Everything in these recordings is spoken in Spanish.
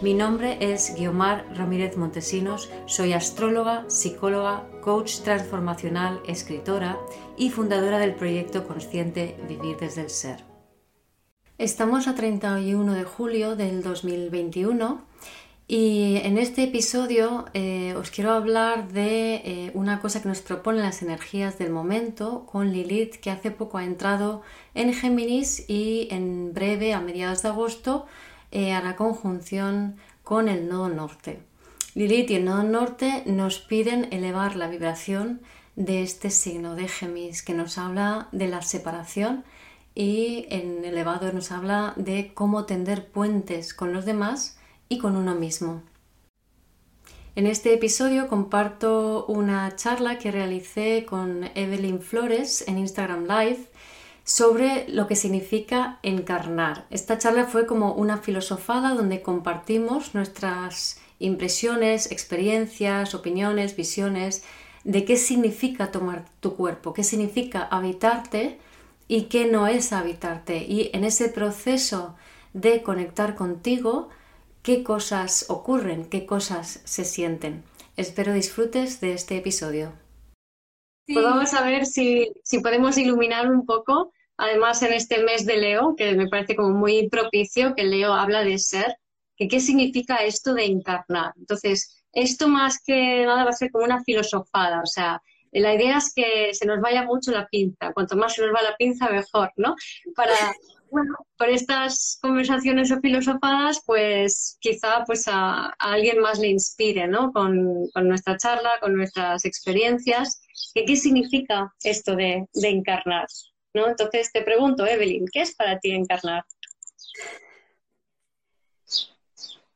Mi nombre es Guiomar Ramírez Montesinos, soy astróloga, psicóloga, coach transformacional, escritora y fundadora del proyecto consciente Vivir desde el Ser. Estamos a 31 de julio del 2021 y en este episodio eh, os quiero hablar de eh, una cosa que nos proponen las energías del momento con Lilith que hace poco ha entrado en Géminis y en breve, a mediados de agosto, eh, hará conjunción con el nodo norte. Lilith y el nodo norte nos piden elevar la vibración de este signo de Géminis que nos habla de la separación y en elevado nos habla de cómo tender puentes con los demás y con uno mismo. En este episodio comparto una charla que realicé con Evelyn Flores en Instagram Live sobre lo que significa encarnar. Esta charla fue como una filosofada donde compartimos nuestras impresiones, experiencias, opiniones, visiones de qué significa tomar tu cuerpo, qué significa habitarte y qué no es habitarte. Y en ese proceso de conectar contigo, qué cosas ocurren, qué cosas se sienten. Espero disfrutes de este episodio. Pues vamos a ver si, si podemos iluminar un poco además en este mes de Leo, que me parece como muy propicio, que Leo habla de ser, que qué significa esto de encarnar. Entonces, esto más que nada va a ser como una filosofada, o sea, la idea es que se nos vaya mucho la pinza, cuanto más se nos va la pinza, mejor, ¿no? Para, bueno, por estas conversaciones o filosofadas, pues quizá pues a, alguien más le inspire, ¿no? Con, nuestra charla, con nuestras experiencias. ¿Qué, significa esto de, de encarnar? Entonces te pregunto, Evelyn, ¿qué es para ti encarnar?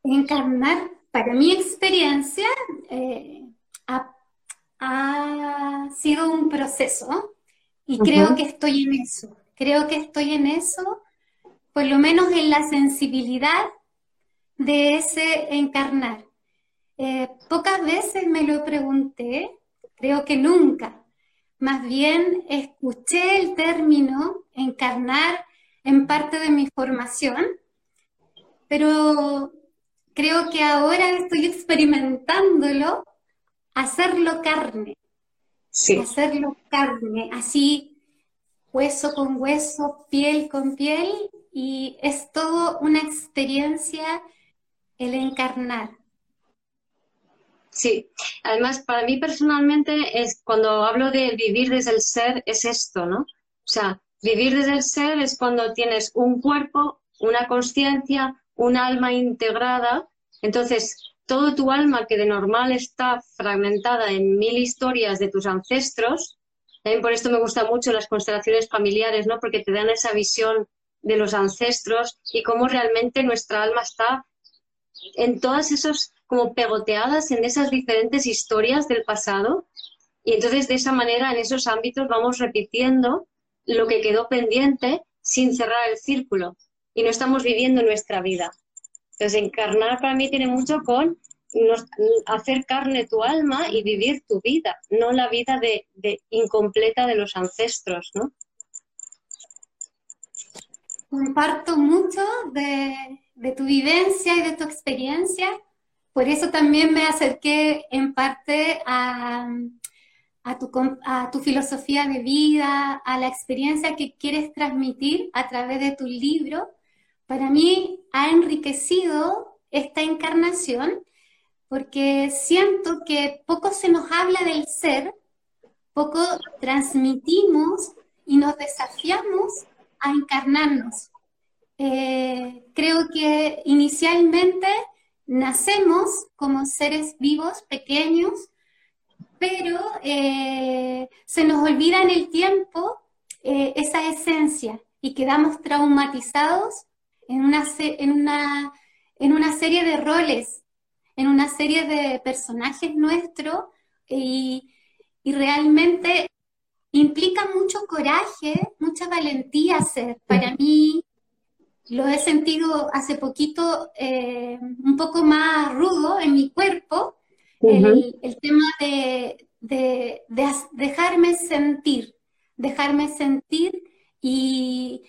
Encarnar, para mi experiencia, eh, ha, sido un proceso y creo que estoy en eso. Creo que estoy en eso, por lo menos en la sensibilidad de ese encarnar. Eh, pocas veces me lo pregunté, creo que nunca, más bien escuché el término encarnar en parte de mi formación, pero creo que ahora estoy experimentándolo, hacerlo carne, sí. hacerlo carne, así hueso con hueso, piel con piel, y es todo una experiencia el encarnar. Sí, además para mí personalmente es cuando hablo de vivir desde el ser es esto, ¿no? O sea, vivir desde el ser es cuando tienes un cuerpo, una conciencia, un alma integrada. Entonces, todo tu alma que de normal está fragmentada en mil historias de tus ancestros, también por esto me gustan mucho las constelaciones familiares, ¿no? Porque te dan esa visión de los ancestros y cómo realmente nuestra alma está en todas esos como pegoteadas en esas diferentes historias del pasado y entonces de esa manera en esos ámbitos vamos repitiendo lo que quedó pendiente sin cerrar el círculo y no estamos viviendo nuestra vida. Entonces encarnar para mí tiene mucho con hacer carne tu alma y vivir tu vida, no la vida de, incompleta de los ancestros, ¿no? Comparto mucho de, de tu vivencia y de tu experiencia por eso también me acerqué en parte a, tu, filosofía de vida, a la experiencia que quieres transmitir a través de tu libro. Para mí ha enriquecido esta encarnación porque siento que poco se nos habla del ser, poco transmitimos y nos desafiamos a encarnarnos. Eh, creo que inicialmente nacemos como seres vivos pequeños, pero eh, se nos olvida en el tiempo eh, esa esencia y quedamos traumatizados en una, en, una, en una serie de roles en una serie de personajes nuestros y, y realmente implica mucho coraje, mucha valentía ser. Para mí, lo he sentido hace poquito eh, un poco más rudo en mi cuerpo, el, tema de, de, dejarme sentir, dejarme sentir y,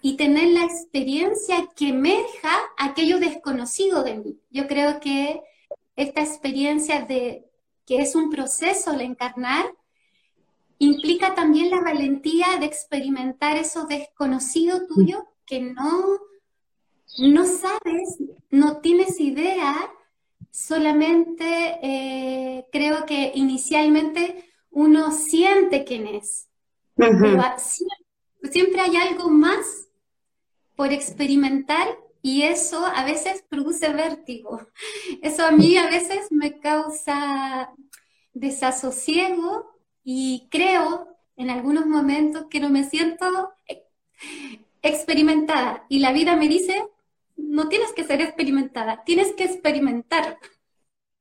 y tener la experiencia que emerja aquello desconocido de mí. Yo creo que esta experiencia de que es un proceso el encarnar, implica también la valentía de experimentar eso desconocido tuyo que no, no sabes, no tienes idea, solamente eh, creo que inicialmente uno siente quién es. siempre, hay algo más por experimentar y eso a veces produce vértigo. Eso a mí a veces me causa desasosiego y creo en algunos momentos que no me siento experimentada y la vida me dice, no tienes que ser experimentada, tienes que experimentar.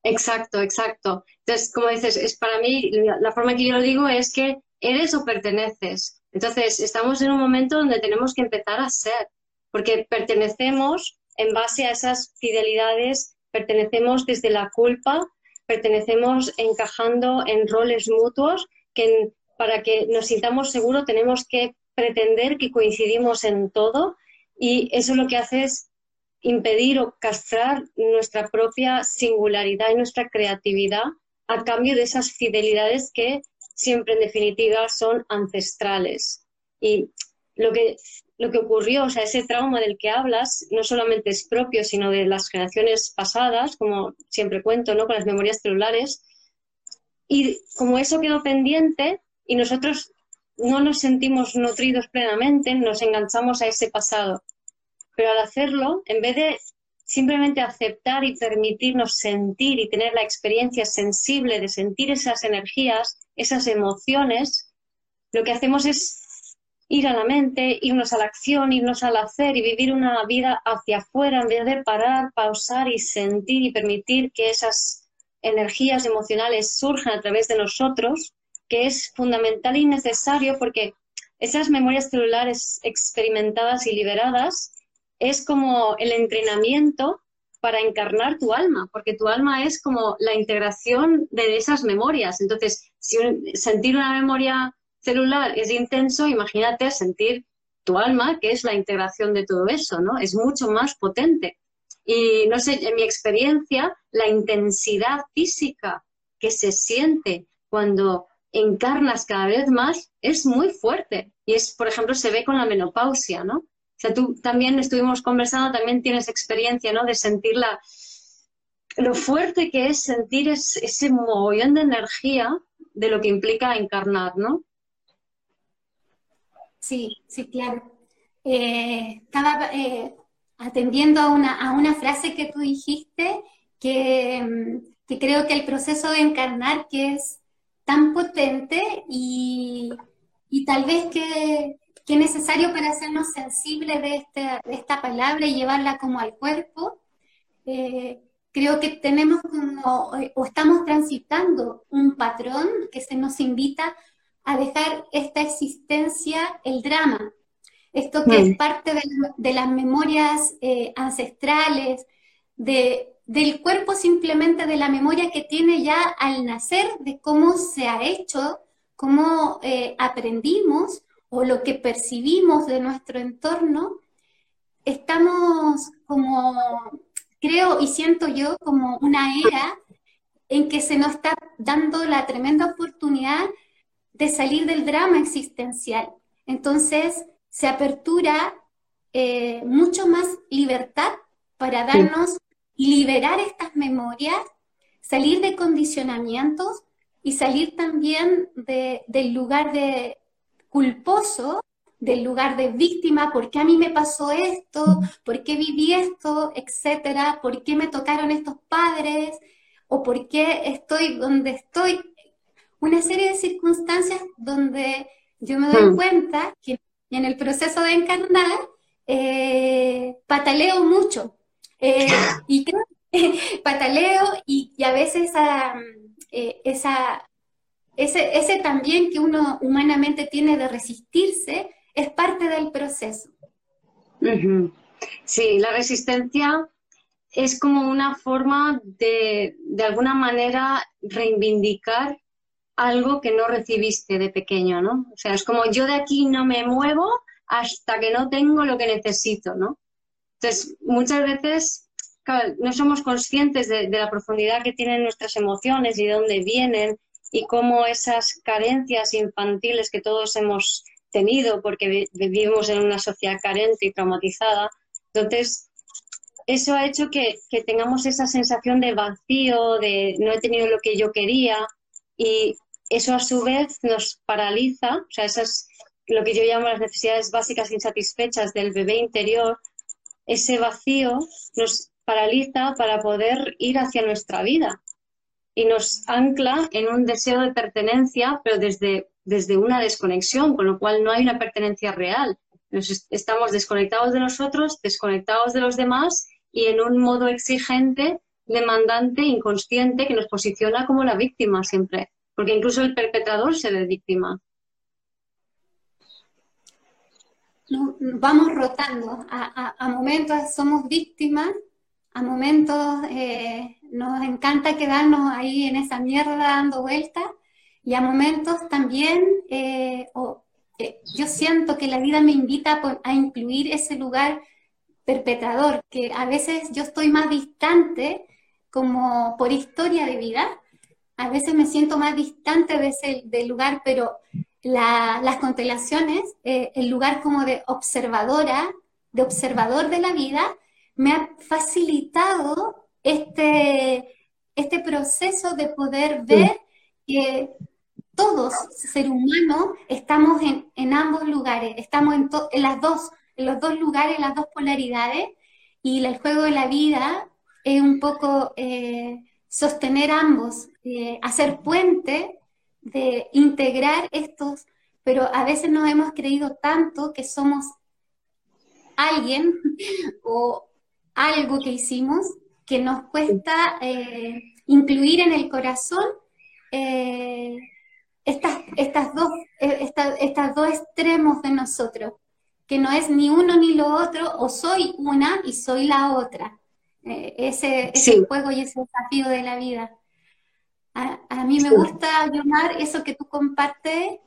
Exacto, exacto. Entonces, como dices, es para mí, la forma que yo lo digo es que eres o perteneces. Entonces, estamos en un momento donde tenemos que empezar a ser, porque pertenecemos en base a esas fidelidades, pertenecemos desde la culpa, pertenecemos encajando en roles mutuos que para que nos sintamos seguros tenemos que pretender que coincidimos en todo y eso lo que hace es impedir o castrar nuestra propia singularidad y nuestra creatividad a cambio de esas fidelidades que siempre en definitiva son ancestrales. Y lo que, lo que ocurrió, o sea, ese trauma del que hablas, no solamente es propio, sino de las generaciones pasadas, como siempre cuento, ¿no? Con las memorias celulares. Y como eso quedó pendiente y nosotros no nos sentimos nutridos plenamente, nos enganchamos a ese pasado. Pero al hacerlo, en vez de simplemente aceptar y permitirnos sentir y tener la experiencia sensible de sentir esas energías, esas emociones, lo que hacemos es ir a la mente, irnos a la acción, irnos al hacer y vivir una vida hacia afuera en vez de parar, pausar y sentir y permitir que esas energías emocionales surjan a través de nosotros que es fundamental y necesario porque esas memorias celulares experimentadas y liberadas es como el entrenamiento para encarnar tu alma, porque tu alma es como la integración de esas memorias. Entonces, si sentir una memoria celular es intenso, imagínate sentir tu alma, que es la integración de todo eso, ¿no? Es mucho más potente. Y no sé, en mi experiencia, la intensidad física que se siente cuando encarnas cada vez más es muy fuerte. Y es, por ejemplo, se ve con la menopausia, ¿no? O sea, tú también estuvimos conversando, también tienes experiencia, ¿no? De sentir la, lo fuerte que es sentir ese mogollón de energía de lo que implica encarnar, ¿no? Sí, sí, claro. Eh, estaba eh, atendiendo a una, a una frase que tú dijiste que, mm, que creo que el proceso de encarnar, que es tan potente y, tal vez que, es necesario para hacernos sensibles de, este, de, esta palabra y llevarla como al cuerpo. Eh, creo que tenemos como, o estamos transitando un patrón que se nos invita a dejar esta existencia, el drama, esto que es mm. parte de, las memorias eh, ancestrales, de del cuerpo simplemente de la memoria que tiene ya al nacer, de cómo se ha hecho, cómo eh, aprendimos o lo que percibimos de nuestro entorno, estamos como, creo y siento yo, como una era en que se nos está dando la tremenda oportunidad de salir del drama existencial. Entonces, se apertura eh, mucho más libertad para darnos liberar estas memorias, salir de condicionamientos y salir también del lugar de culposo, del lugar de víctima, ¿por qué a mí me pasó esto? ¿Por qué viví esto? Etcétera, ¿por qué me tocaron estos padres? ¿O por qué estoy donde estoy? Una serie de circunstancias donde yo me doy mm. cuenta que en el proceso de encarnar eh, pataleo mucho, eh, y creo pataleo y, a veces eh, esa, ese, ese también que uno humanamente tiene de resistirse es parte del proceso. Sí, la resistencia es como una forma de, de alguna manera, reivindicar algo que no recibiste de pequeño, ¿no? O sea, es como yo de aquí no me muevo hasta que no tengo lo que necesito, ¿no? Entonces, muchas veces no somos conscientes de, la profundidad que tienen nuestras emociones y de dónde vienen y cómo esas carencias infantiles que todos hemos tenido porque vivimos en una sociedad carente y traumatizada, entonces eso ha hecho que tengamos esa sensación de vacío, de no he tenido lo que yo quería y eso a su vez nos paraliza, o sea, esas lo que yo llamo las necesidades básicas insatisfechas del bebé interior, ese vacío nos paraliza para poder ir hacia nuestra vida y nos ancla en un deseo de pertenencia, pero desde, desde una desconexión, con lo cual no hay una pertenencia real. estamos desconectados de nosotros, desconectados de los demás y en un modo exigente, demandante, inconsciente, que nos posiciona como la víctima siempre, porque incluso el perpetrador se ve víctima. Vamos rotando. A, momentos somos víctimas, a momentos eh, nos encanta quedarnos ahí en esa mierda dando vueltas y a momentos también eh, eh, yo siento que la vida me invita a, incluir ese lugar perpetrador, que a veces yo estoy más distante como por historia de vida, a veces me siento más distante de ese del lugar, pero las constelaciones, eh, el lugar como de observadora, de observador de la vida, me ha facilitado este, este proceso de poder ver que todos, ser humano, estamos en, ambos lugares, estamos en, en, las dos, en los dos lugares, en las dos polaridades, y el juego de la vida es un poco eh, sostener ambos, eh, hacer puente de integrar estos, pero a veces nos hemos creído tanto que somos alguien o algo que hicimos que nos cuesta eh, incluir en el corazón eh, estas, estas, dos, eh, estas dos extremos de nosotros, que no es ni uno ni lo otro, o soy una y soy la otra. ese, ese juego y ese desafío de la vida. A, mí me gusta, llamar eso que tú compartes,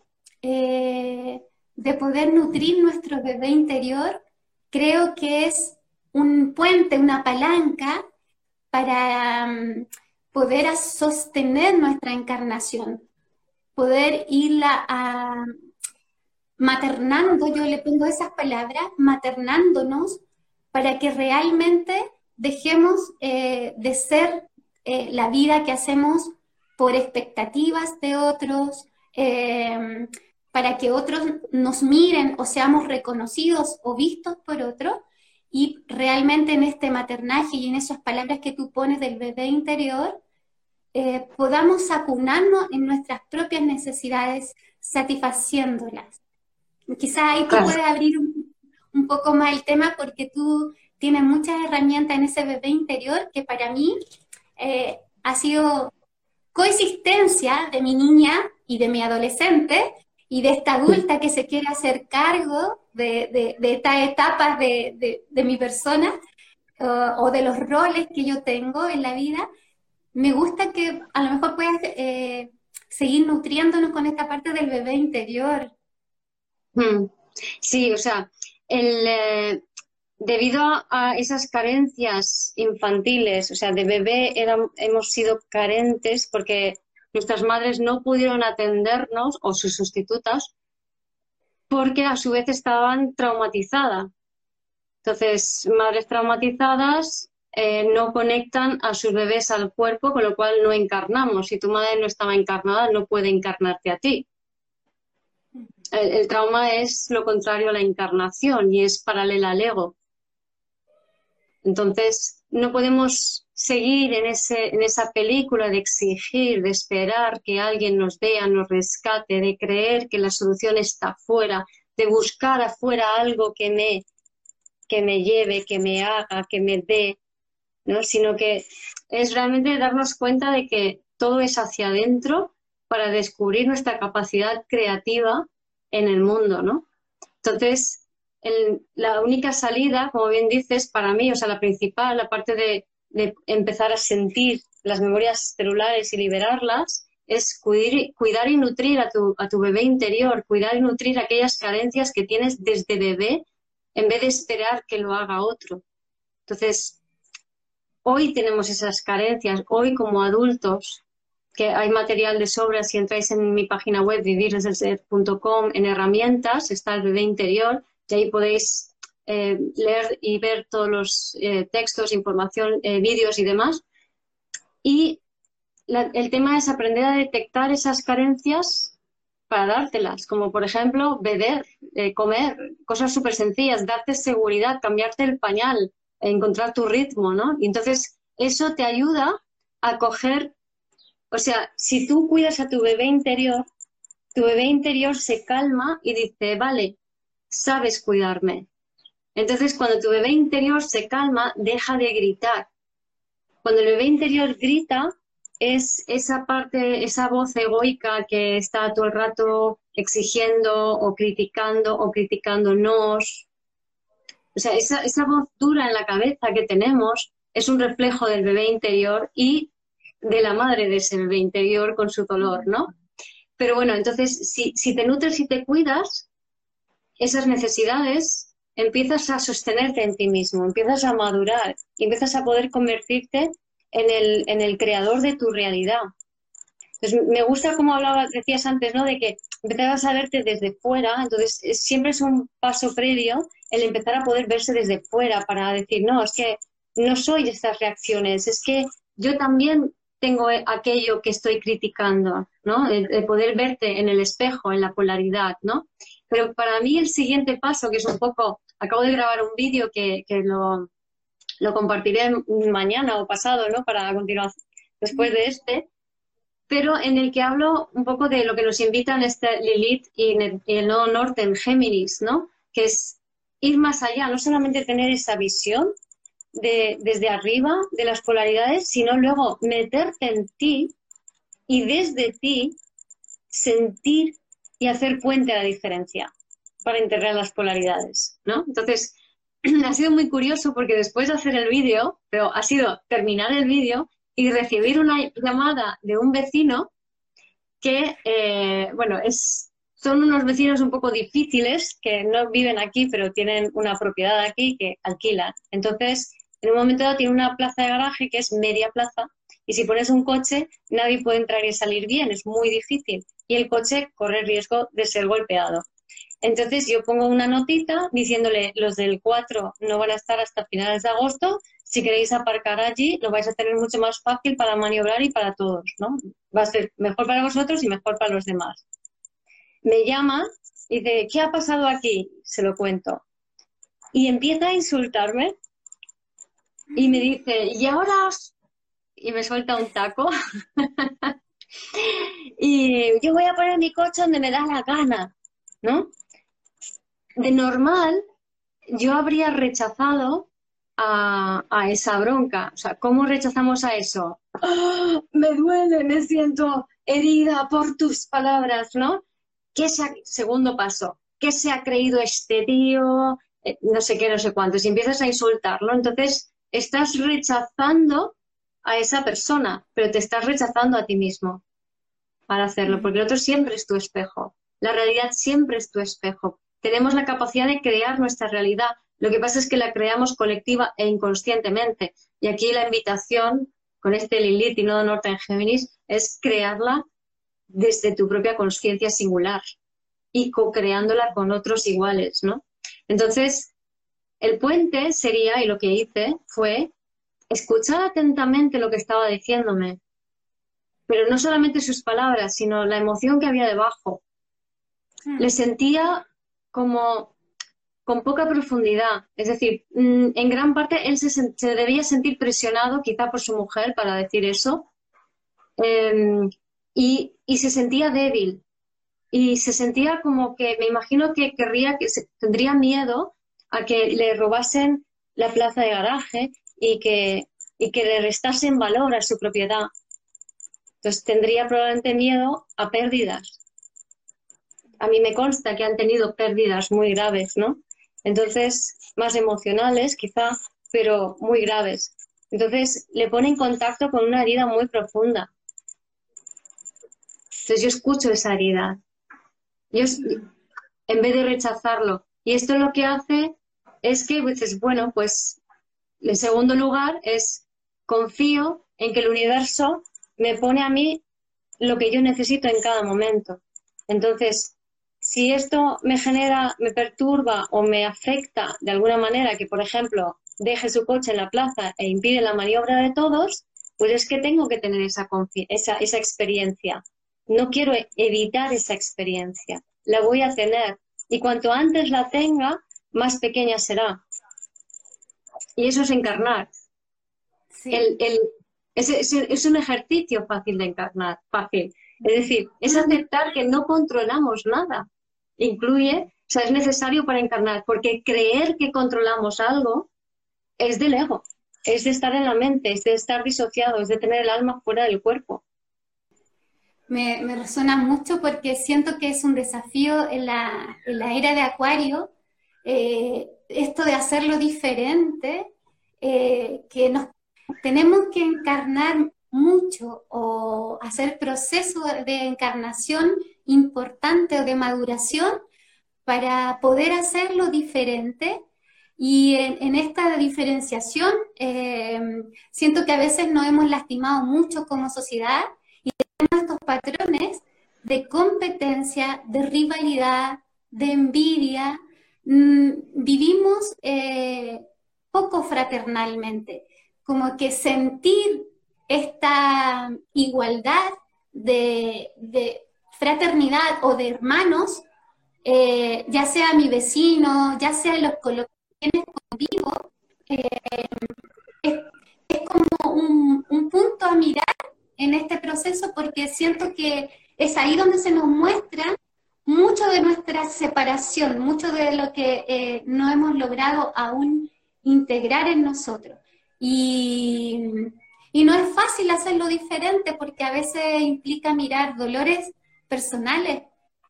eh, de poder nutrir nuestro bebé interior. Creo que es un puente, una palanca para mm, poder sostener nuestra encarnación, poder irla a, maternando, yo le pongo esas palabras, maternándonos, para que realmente dejemos eh, de ser eh, la vida que hacemos por expectativas de otros, eh, para que otros nos miren o seamos reconocidos o vistos por otros. Y realmente en este maternaje y en esas palabras que tú pones del bebé interior, eh, podamos acunarnos en nuestras propias necesidades, satisfaciéndolas. Quizás ahí tú puedes abrir un, poco más el tema porque tú tienes muchas herramientas en ese bebé interior que para mí eh, ha sido coexistencia de mi niña y de mi adolescente y de esta adulta que se quiere hacer cargo de, estas etapas de, mi persona o de los roles que yo tengo en la vida, me gusta que a lo mejor puedas eh, seguir nutriéndonos con esta parte del bebé interior. Hmm. Sí, o sea, el, eh, debido a esas carencias infantiles, o sea, de bebé hemos sido carentes porque nuestras madres no pudieron atendernos o sus sustitutas porque a su vez estaban traumatizadas. Entonces, madres traumatizadas eh, no conectan a sus bebés al cuerpo, con lo cual no encarnamos. Si tu madre no estaba encarnada, no puede encarnarte a ti. el trauma es lo contrario a la encarnación y es paralela al ego. Entonces, no podemos seguir en, ese, en esa película de exigir, de esperar que alguien nos vea, nos rescate, de creer que la solución está afuera, de buscar afuera algo que me, que me lleve, que me haga, que me dé. ¿no? Sino que es realmente darnos cuenta de que todo es hacia adentro para descubrir nuestra capacidad creativa en el mundo, ¿no? Entonces, la única salida, como bien dices, para mí, o sea, la principal, aparte de, de empezar a sentir las memorias celulares y liberarlas, es cuidar, y nutrir a tu, a tu bebé interior, cuidar y nutrir aquellas carencias que tienes desde bebé en vez de esperar que lo haga otro. Entonces, hoy tenemos esas carencias, hoy como adultos, que hay material de sobra, si entráis en mi página web vivirdeselser.com, en herramientas está el bebé interior y ahí podéis eh, leer y ver todos los eh, textos, información, eh, vídeos y demás. Y el tema es aprender a detectar esas carencias para dártelas, como por ejemplo beber, comer, cosas súper sencillas, darte seguridad, cambiarte el pañal, encontrar tu ritmo, ¿no? Y entonces eso te ayuda a coger, o sea, si tú cuidas a tu bebé interior, tu bebé interior se calma y dice, vale, sabes cuidarme. Entonces cuando tu bebé interior se calma, deja de gritar. Cuando el bebé interior grita, es esa parte, esa voz egoica que está todo el rato exigiendo o criticando o criticándonos. O sea, esa, esa voz dura en la cabeza que tenemos es un reflejo del bebé interior y de la madre de ese bebé interior con su dolor, ¿no? Pero bueno, entonces, si, si te nutres y te cuidas, esas necesidades empiezas a sostenerte en ti mismo, empiezas a madurar, y empiezas a poder convertirte en el, en el creador de tu realidad. Entonces, me gusta como hablabas, decías antes, ¿no? De que empezabas a verte desde fuera, entonces siempre es un paso previo el empezar a poder verse desde fuera para decir, no, es que no soy estas reacciones, es que yo también tengo aquello que estoy criticando, ¿no? El, poder verte en el espejo, en la polaridad, ¿no? Pero para mí el siguiente paso, que es un poco, acabo de grabar un vídeo que, que lo, lo compartiré mañana o pasado, ¿no? Para continuar después de este, pero en el que hablo un poco de lo que nos invitan este Lilith y el nodo norte en Géminis, ¿no? Que es ir más allá, no solamente tener esa visión de, desde arriba de las polaridades, sino luego meterte en ti y desde ti sentir y hacer puente a la diferencia para integrar las polaridades, ¿no? Entonces, ha sido muy curioso porque después de hacer el vídeo, pero ha sido terminar el vídeo y recibir una llamada de un vecino que, eh, bueno, es, son unos vecinos un poco difíciles que no viven aquí, pero tienen una propiedad aquí que alquilan. Entonces, en un momento dado tiene una plaza de garaje que es media plaza y si pones un coche, nadie puede entrar y salir bien, es muy difícil. Y el coche corre riesgo de ser golpeado. Entonces yo pongo una notita diciéndole, los del 4 no van a estar hasta finales de agosto, si queréis aparcar allí lo vais a tener mucho más fácil para maniobrar y para todos, ¿no? Va a ser mejor para vosotros y mejor para los demás. Me llama y dice, ¿qué ha pasado aquí? Se lo cuento. Y empieza a insultarme y me dice, ¿y ahora Y me suelta un taco. y yo voy a poner mi coche donde me da la gana, ¿no? de normal yo habría rechazado a, esa bronca. O sea, ¿cómo rechazamos a eso? ¡Ah! me duele, me siento herida por tus palabras, ¿no? ¿Qué se segundo paso, ¿qué se ha creído este tío? Eh, no sé qué, no sé cuánto. Si empiezas a insultarlo, entonces estás rechazando a esa persona, pero te estás rechazando a ti mismo para hacerlo, porque el otro siempre es tu espejo. La realidad siempre es tu espejo tenemos la capacidad de crear nuestra realidad. Lo que pasa es que la creamos colectiva e inconscientemente. Y aquí la invitación con este Lilith y Nodo Norte en Géminis es crearla desde tu propia conciencia singular y co-creándola con otros iguales, ¿no? Entonces, el puente sería, y lo que hice fue escuchar atentamente lo que estaba diciéndome, pero no solamente sus palabras, sino la emoción que había debajo. Hmm. Le sentía como con poca profundidad. Es decir, mm, en gran parte él se, debía sentir presionado quizá por su mujer para decir eso em, y, se sentía débil y se sentía como que, me imagino que querría, que tendría miedo a que le robasen la plaza de garaje y que y que le restasen valor a su propiedad. Entonces tendría probablemente miedo a pérdidas. A mí me consta que han tenido pérdidas muy graves, ¿no? Entonces, más emocionales quizá, pero muy graves. Entonces, le pone en contacto con una herida muy profunda. Entonces, yo escucho esa herida. Yo, en vez de rechazarlo. Y esto lo que hace es que dices, bueno, pues en segundo lugar es confío en que el universo me pone a mí lo que yo necesito en cada momento. Entonces, si esto me genera, me perturba o me afecta de alguna manera, que por ejemplo deje su coche en la plaza e impide la maniobra de todos, pues es que tengo que tener esa, esa, esa experiencia. No quiero evitar esa experiencia, la voy a tener. Y cuanto antes la tenga, más pequeña será. Y eso es encarnar. El, el, es, es, un ejercicio fácil de encarnar, fácil. Es decir, es aceptar que no controlamos nada. Incluye, o sea, es necesario para encarnar, porque creer que controlamos algo es del ego, es de estar en la mente, es de estar disociado, es de tener el alma fuera del cuerpo. Me, me mucho porque siento que es un desafío en la, en la era de Acuario, eh, esto de hacerlo diferente, eh, que nos tenemos que encarnar mucho o hacer proceso de encarnación importante o de maduración para poder hacerlo diferente. Y en, esta diferenciación, eh, siento que a veces nos hemos lastimado mucho como sociedad estos patrones de competencia, de rivalidad, de envidia. Mm, vivimos eh, poco fraternalmente, como que sentir esta igualdad de, fraternidad o de hermanos, eh, ya sea mi vecino, ya sea los, conmigo, eh, es, como un, punto a mirar en este proceso porque siento que es ahí donde se nos muestra mucho de nuestra separación, mucho de lo que eh, no hemos logrado aún integrar en nosotros. Y, y, no es fácil hacerlo diferente porque a veces implica mirar dolores personales,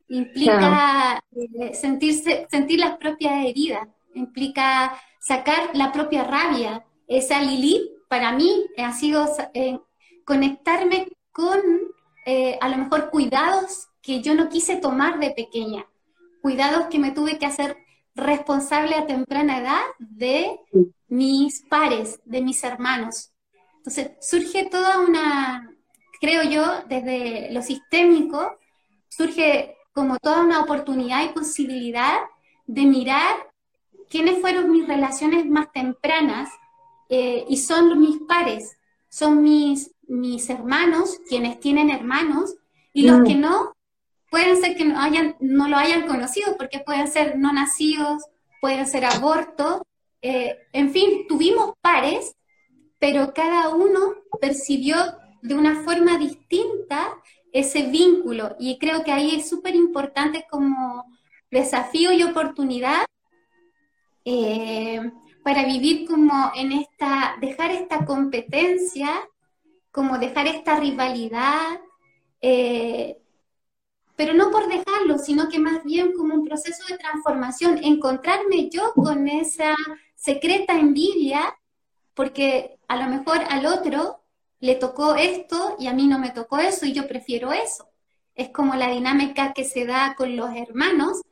implica eh, sentirse, sentir las propias heridas implica sacar la propia rabia. Esa Lilith para mí ha sido eh, conectarme con eh, a lo mejor cuidados que yo no quise tomar de pequeña, cuidados que me tuve que hacer responsable a temprana edad de mis pares, de mis hermanos. Entonces surge toda una, creo yo, desde lo sistémico, surge como toda una oportunidad y posibilidad de mirar quiénes fueron mis relaciones más tempranas eh, y son mis pares, son mis, mis hermanos, quienes tienen hermanos, y los que no, pueden ser que no, hayan, no lo hayan conocido, porque pueden ser no nacidos, pueden ser abortos, eh, en fin, tuvimos pares, pero cada uno percibió de una forma distinta ese vínculo, y creo que ahí es súper importante como desafío y oportunidad eh, para vivir como en esta, dejar esta competencia, como dejar esta rivalidad, eh, pero no por dejarlo, sino que más bien como un proceso de transformación, encontrarme yo con esa secreta envidia, porque a lo mejor al otro le tocó esto y a mí no me tocó eso y yo prefiero eso. Es como la dinámica que se da con los hermanos,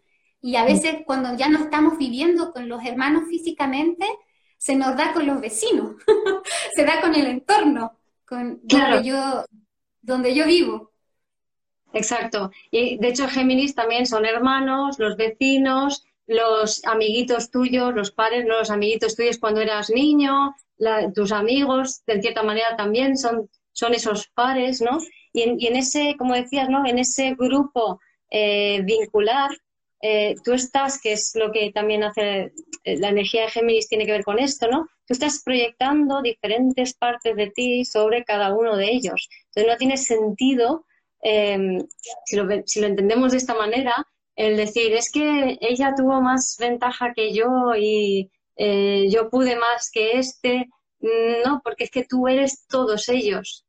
y a veces cuando ya no estamos viviendo con los hermanos físicamente, se nos da con los vecinos, se da con el entorno, con donde, yo, donde yo vivo. Exacto. Y de hecho Géminis también son hermanos, los vecinos, los amiguitos tuyos, los pares, no los amiguitos tuyos cuando eras niño, tus amigos, de cierta manera también son, son esos pares, ¿no? Y en, ese, como decías, ¿no? En ese grupo eh, vincular eh, tú estás, que es lo que también hace eh, la energía de Géminis, tiene que ver con esto, ¿no? Tú estás proyectando diferentes partes de ti sobre cada uno de ellos. Entonces no tiene sentido, em, si, lo, entendemos de esta manera, el decir, es que ella tuvo más ventaja que yo y eh, yo pude más que este. no, porque es que tú eres todos ellos.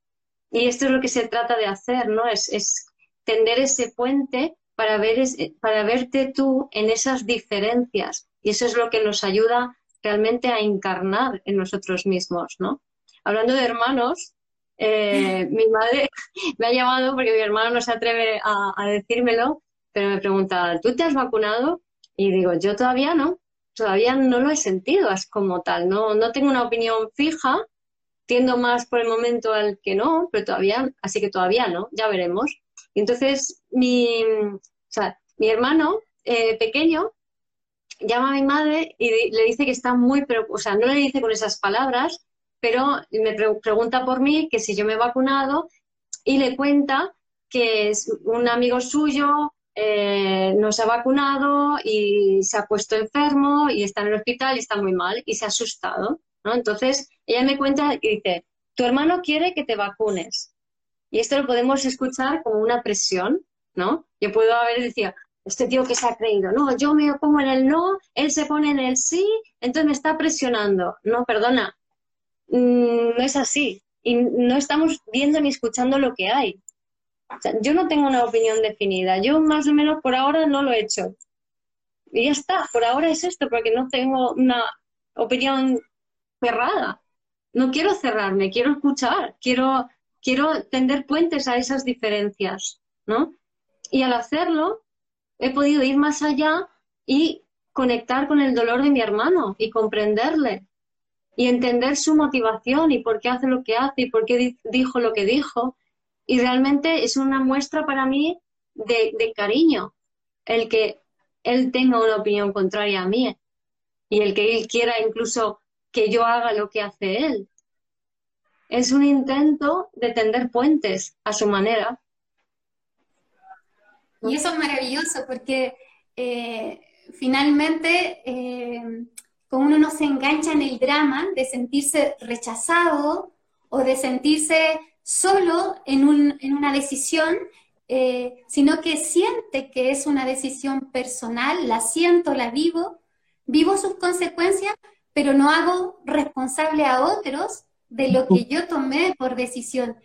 Y esto es lo que se trata de hacer, ¿no? Es, es tender ese puente para, ver, para verte tú en esas diferencias. Y eso es lo que nos ayuda realmente a encarnar en nosotros mismos, ¿no? Hablando de hermanos, eh, mi madre me ha llamado porque mi hermano no se atreve a, decírmelo, pero me pregunta, ¿tú te has vacunado? Y digo, yo todavía no, todavía no lo he sentido es como tal, no, no tengo una opinión fija, tiendo más por el momento al que no, pero todavía, así que todavía no, ya veremos. Y entonces mi, o sea, mi hermano eh, pequeño llama a mi madre y le dice que está muy preocupada, o sea, no le dice con esas palabras, pero me pregunta por mí, que si yo me he vacunado, y le cuenta que es un amigo suyo eh, no se ha vacunado y se ha puesto enfermo y está en el hospital y está muy mal y se ha asustado, ¿no? Entonces, ella me cuenta y dice, tu hermano quiere que te vacunes. Y esto lo podemos escuchar como una presión, ¿no? Yo puedo haber dicho, este tío que se ha creído, no, yo me pongo en el no, él se pone en el sí, entonces me está presionando. No, perdona, mm, no es así. Y no estamos viendo ni escuchando lo que hay. yo no tengo una opinión definida. Yo más o menos por ahora no lo he hecho. Y ya está, por ahora es esto, porque no tengo una opinión cerrada. No quiero cerrarme, quiero escuchar, quiero, quiero tender puentes a esas diferencias, ¿no? Y al hacerlo, he podido ir más allá y conectar con el dolor de mi hermano y comprenderle y entender su motivación y por qué hace lo que hace y por qué dijo lo que dijo. Y realmente es una muestra para mí de, cariño el que él tenga una opinión contraria a mí y el que él quiera incluso que yo haga lo que hace él. Es un intento de tender puentes a su manera y eso es maravilloso porque eh, finalmente, eh, como uno no se engancha en el drama de sentirse rechazado o de sentirse solo en, una decisión, eh, sino que siente que es una decisión personal, la siento, la vivo, vivo sus consecuencias, pero no hago responsable a otros de lo que yo tomé por decisión.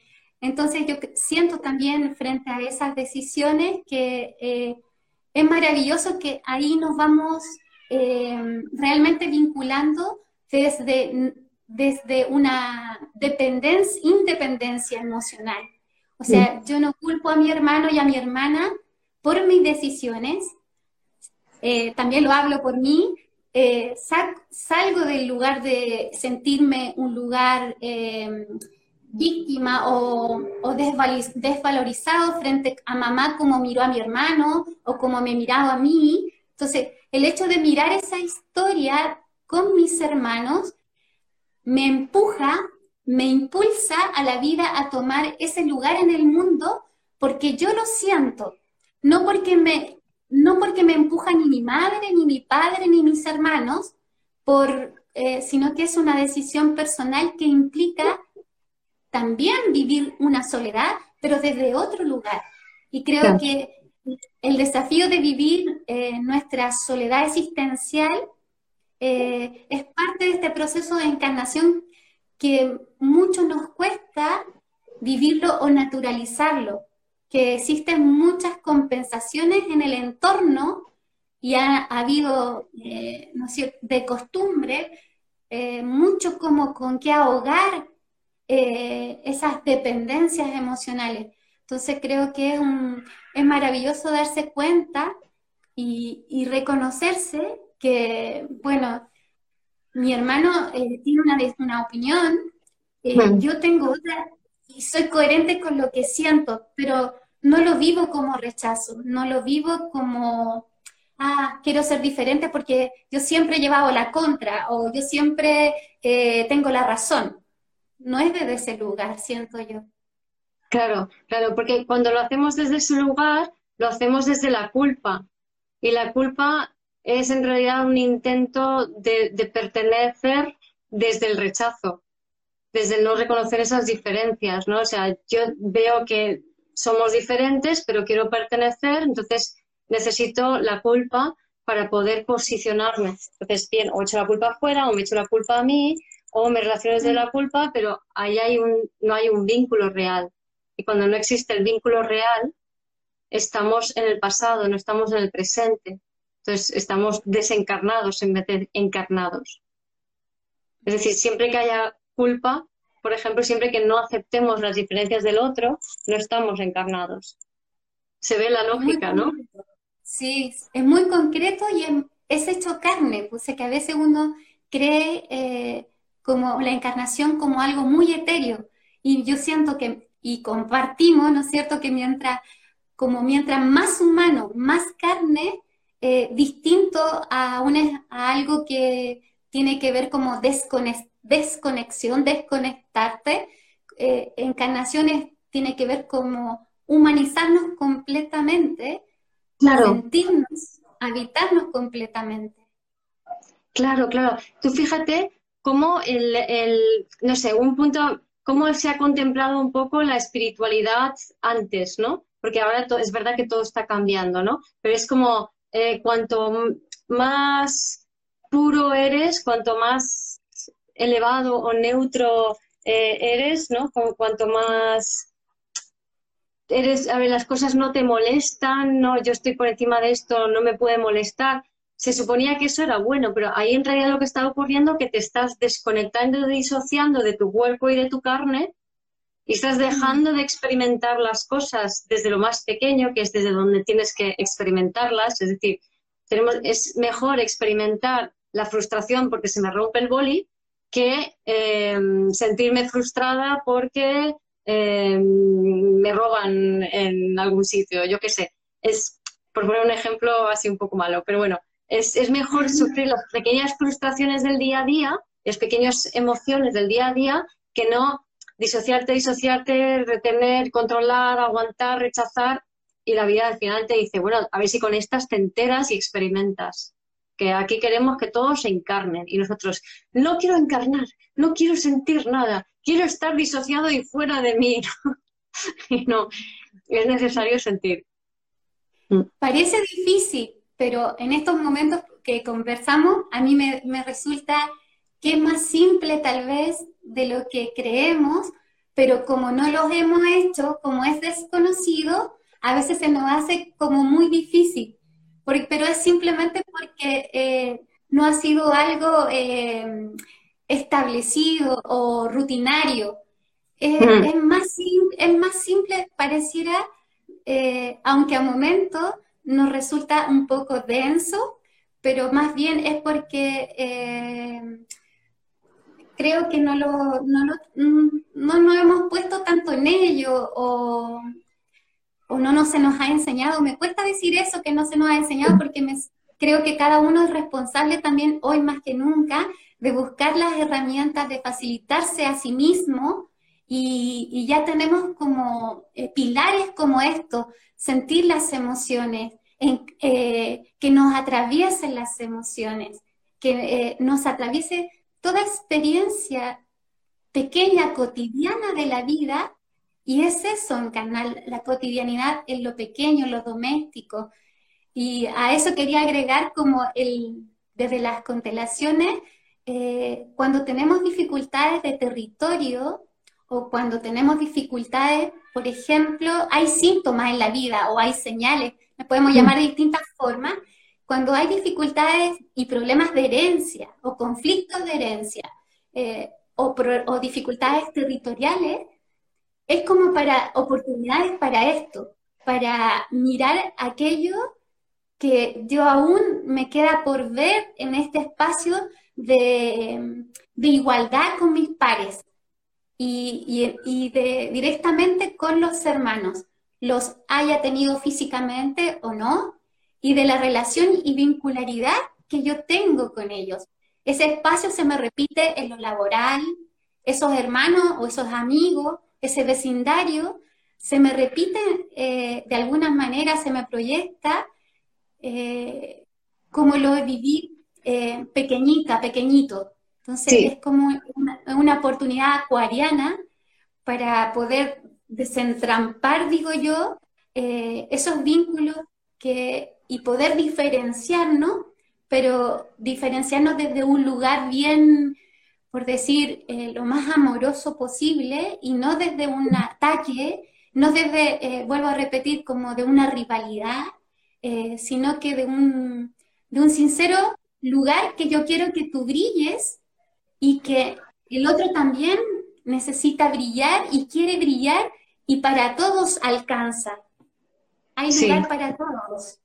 Entonces yo siento también frente a esas decisiones que eh, es maravilloso que ahí nos vamos eh, realmente vinculando desde, desde una dependencia, independencia emocional. O sea, yo no culpo a mi hermano y a mi hermana por mis decisiones, eh, también lo hablo por mí, salgo del lugar de sentirme un lugar víctima o, desvalorizado frente a mamá como miró a mi hermano o como me miraba a mí. Entonces, el hecho de mirar esa historia con mis hermanos me empuja, me impulsa a la vida a tomar ese lugar en el mundo porque yo lo siento, no porque me, no porque me empuja ni mi madre, ni mi padre, ni mis hermanos, por, eh, sino que es una decisión personal que implica también vivir una soledad, pero desde otro lugar. Y creo que el desafío de vivir eh, nuestra soledad existencial eh, es parte de este proceso de encarnación que mucho nos cuesta vivirlo o naturalizarlo, que existen muchas compensaciones en el entorno y ha, habido, eh, ¿no de costumbre, mucho como con qué ahogar eh, esas dependencias emocionales. Entonces creo que es, es maravilloso darse cuenta y, reconocerse que, bueno, mi hermano eh, tiene una, una opinión, eh, yo tengo otra y soy coherente con lo que siento, pero no lo vivo como rechazo, no lo vivo como, ah, quiero ser diferente porque yo siempre he llevado la contra o yo siempre tengo la razón no es desde ese lugar, siento yo. Claro, claro, porque cuando lo hacemos desde ese lugar, lo hacemos desde la culpa. Y la culpa es en realidad un intento de, pertenecer desde el rechazo, desde el no reconocer esas diferencias, ¿no? O sea, yo veo que somos diferentes, pero quiero pertenecer, entonces necesito la culpa para poder posicionarme. Entonces, bien, o echo la culpa afuera o me echo la culpa a mí o me relaciono desde la culpa, pero ahí hay un, no hay un vínculo real. Y cuando no existe el vínculo real, estamos en el pasado, no estamos en el presente. Entonces estamos desencarnados en vez de encarnados. Es decir, siempre que haya culpa, por ejemplo, siempre que no aceptemos las diferencias del otro, no estamos encarnados. Se ve la lógica, ¿no? Sí, es muy concreto y es hecho carne, pues que a veces uno cree eh, como la encarnación como algo muy etéreo y yo siento que, y compartimos, ¿no es cierto?, que mientras, como mientras más humano, más carne, eh, distinto a, una, a algo que tiene que ver como desconexión, desconectarte, eh, encarnaciones tiene que ver como humanizarnos completamente, sentirnos, habitarnos completamente. Claro, claro. Tú fíjate cómo el, no sé, un punto, cómo se ha contemplado un poco la espiritualidad antes, ¿no? Porque ahora es verdad que todo está cambiando, ¿no? Pero es como eh, cuanto más puro eres, cuanto más elevado o neutro eh, eres, ¿no? Cuanto más eres, a ver, las cosas no te molestan, no, yo estoy por encima de esto, no me puede molestar. Se suponía que eso era bueno, pero ahí en realidad lo que está ocurriendo es que te estás desconectando, disociando de tu cuerpo y de tu carne y estás dejando de experimentar las cosas desde lo más pequeño, que es desde donde tienes que experimentarlas. Es decir, tenemos, es mejor experimentar la frustración porque se me rompe el boli que em, sentirme frustrada porque em, me roban en algún sitio, yo qué sé. Es, por poner un ejemplo así un poco malo, pero bueno, es, es mejor sufrir las pequeñas frustraciones del día a día, las pequeñas emociones del día a día, que no disociarte, disociarte, retener, controlar, aguantar, rechazar, y la vida al final te dice, bueno, a ver si con estas te enteras y experimentas. Que aquí queremos que todos se encarnen y nosotros, no quiero encarnar, no quiero sentir nada, quiero estar disociado y fuera de mí. y no, es necesario sentir. Parece difícil, pero en estos momentos que conversamos, a mí me, me resulta que es más simple tal vez de lo que creemos, pero como no los hemos hecho, como es desconocido, a veces se nos hace como muy difícil, pero es simplemente porque eh, no ha sido algo eh, establecido o rutinario. Mm. Es, más, es más simple, pareciera, eh, aunque a momentos nos resulta un poco denso, pero más bien es porque creo que no lo, no, mm, no hemos puesto tanto en ello o, o no, se nos ha enseñado. Me cuesta decir eso, que no se nos ha enseñado, porque creo que cada uno es responsable también hoy más que nunca de buscar las herramientas de facilitarse a sí mismo y, y ya tenemos como eh, pilares como esto, sentir las emociones, en, eh, que nos atraviesen las emociones, que eh, nos atraviese toda experiencia pequeña, cotidiana de la vida, y es eso en canal, la cotidianidad en lo pequeño, en lo doméstico. Y a eso quería agregar como el, desde las constelaciones, eh, cuando tenemos dificultades de territorio o cuando tenemos dificultades, por ejemplo, hay síntomas en la vida o hay señales, las podemos llamar de distintas formas, cuando hay dificultades y problemas de herencia o conflictos de herencia eh, o, dificultades territoriales, es como para oportunidades para esto, para mirar aquello que yo aún me queda por ver en este espacio de, igualdad con mis pares y, de, directamente con los hermanos, los haya tenido físicamente o no, y de la relación y vincularidad que yo tengo con ellos. Ese espacio se me repite en lo laboral, esos hermanos o esos amigos, ese vecindario, se me repite eh, de alguna manera, se me proyecta eh, como lo viví eh, pequeñita, pequeñito. Entonces es como una, una, oportunidad acuariana para poder desentrampar, digo yo, esos vínculos que y poder diferenciarnos, pero diferenciarnos desde un lugar bien por decir, eh, lo más amoroso posible y no desde un ataque, no desde, eh, vuelvo a repetir, como de una rivalidad, eh, sino que de un, de un sincero lugar que yo quiero que tú brilles y que el otro también necesita brillar y quiere brillar y para todos alcanza. Hay lugar para todos.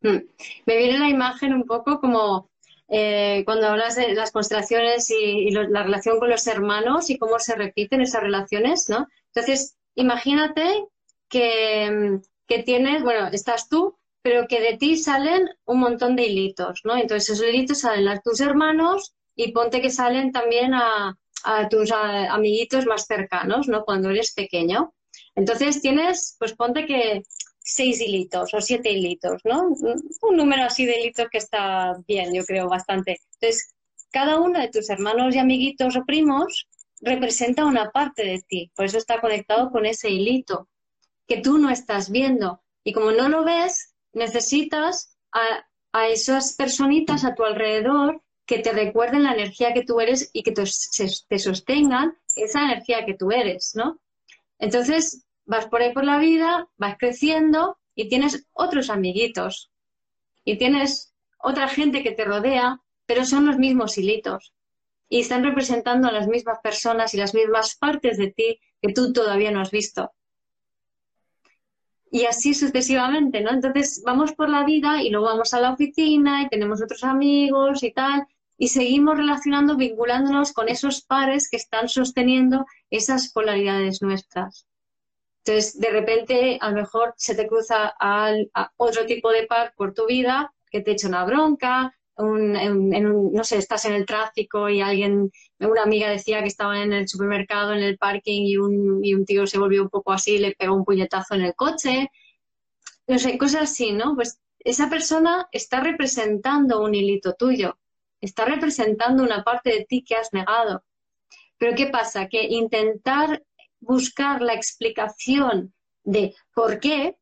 Mm. Me viene la imagen un poco como eh, cuando hablas de las constelaciones y, la relación con los hermanos y cómo se repiten esas relaciones, ¿no? Entonces, imagínate que, que tienes, bueno, estás tú pero que de ti salen un montón de hilitos, ¿no? Entonces esos hilitos salen a tus hermanos y ponte que salen también a, tus amiguitos más cercanos, ¿no? Cuando eres pequeño. Entonces tienes, pues ponte que seis hilitos o siete hilitos, ¿no? Un número así de hilitos que está bien, yo creo, bastante. Entonces, cada uno de tus hermanos y amiguitos o primos representa una parte de ti, por eso está conectado con ese hilito que tú no estás viendo. Y como no lo ves, necesitas a, esas personitas a tu alrededor que te recuerden la energía que tú eres y que te, sostengan esa energía que tú eres, ¿no? Entonces, vas por ahí por la vida, vas creciendo y tienes otros amiguitos y tienes otra gente que te rodea, pero son los mismos hilitos y están representando a las mismas personas y las mismas partes de ti que tú todavía no has visto y así sucesivamente, ¿no? Entonces vamos por la vida y luego vamos a la oficina y tenemos otros amigos y tal, y seguimos relacionando, vinculándonos con esos pares que están sosteniendo esas polaridades nuestras. Entonces, de repente, a lo mejor se te cruza a, otro tipo de par por tu vida que te echa una bronca, no sé, estás en el tráfico y alguien, una amiga decía que estaba en el supermercado, en el parking y un, y un tío se volvió un poco así, le pegó un puñetazo en el coche, no sé, cosas así, ¿no? Pues esa persona está representando un hilito tuyo, está representando una parte de ti que has negado. Pero ¿qué pasa? Que intentar buscar la explicación de por qué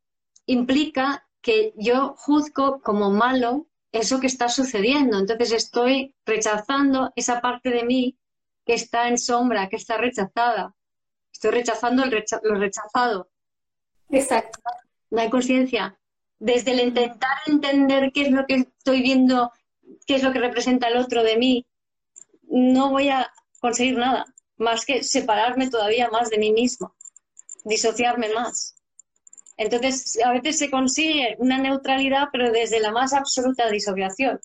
implica que yo juzgo como malo eso que está sucediendo. Entonces estoy rechazando esa parte de mí que está en sombra, que está rechazada. Estoy rechazando lo rechazado. Exacto. No hay conciencia. Desde el intentar entender qué es lo que estoy viendo, qué es lo que representa el otro de mí, no voy a conseguir nada, más que separarme todavía más de mí mismo, disociarme más. Entonces, a veces se consigue una neutralidad, pero desde la más absoluta disociación.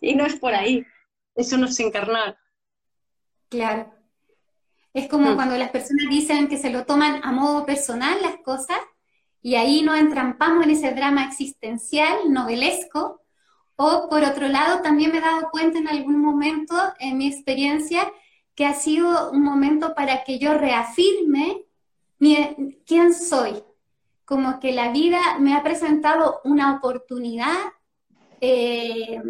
Y no es por ahí. Eso no es encarnar. Claro. Es como mm. cuando las personas dicen que se lo toman a modo personal las cosas y ahí nos entrampamos en ese drama existencial, novelesco. O por otro lado, también me he dado cuenta en algún momento en mi experiencia que ha sido un momento para que yo reafirme quién soy, como que la vida me ha presentado una oportunidad, eh,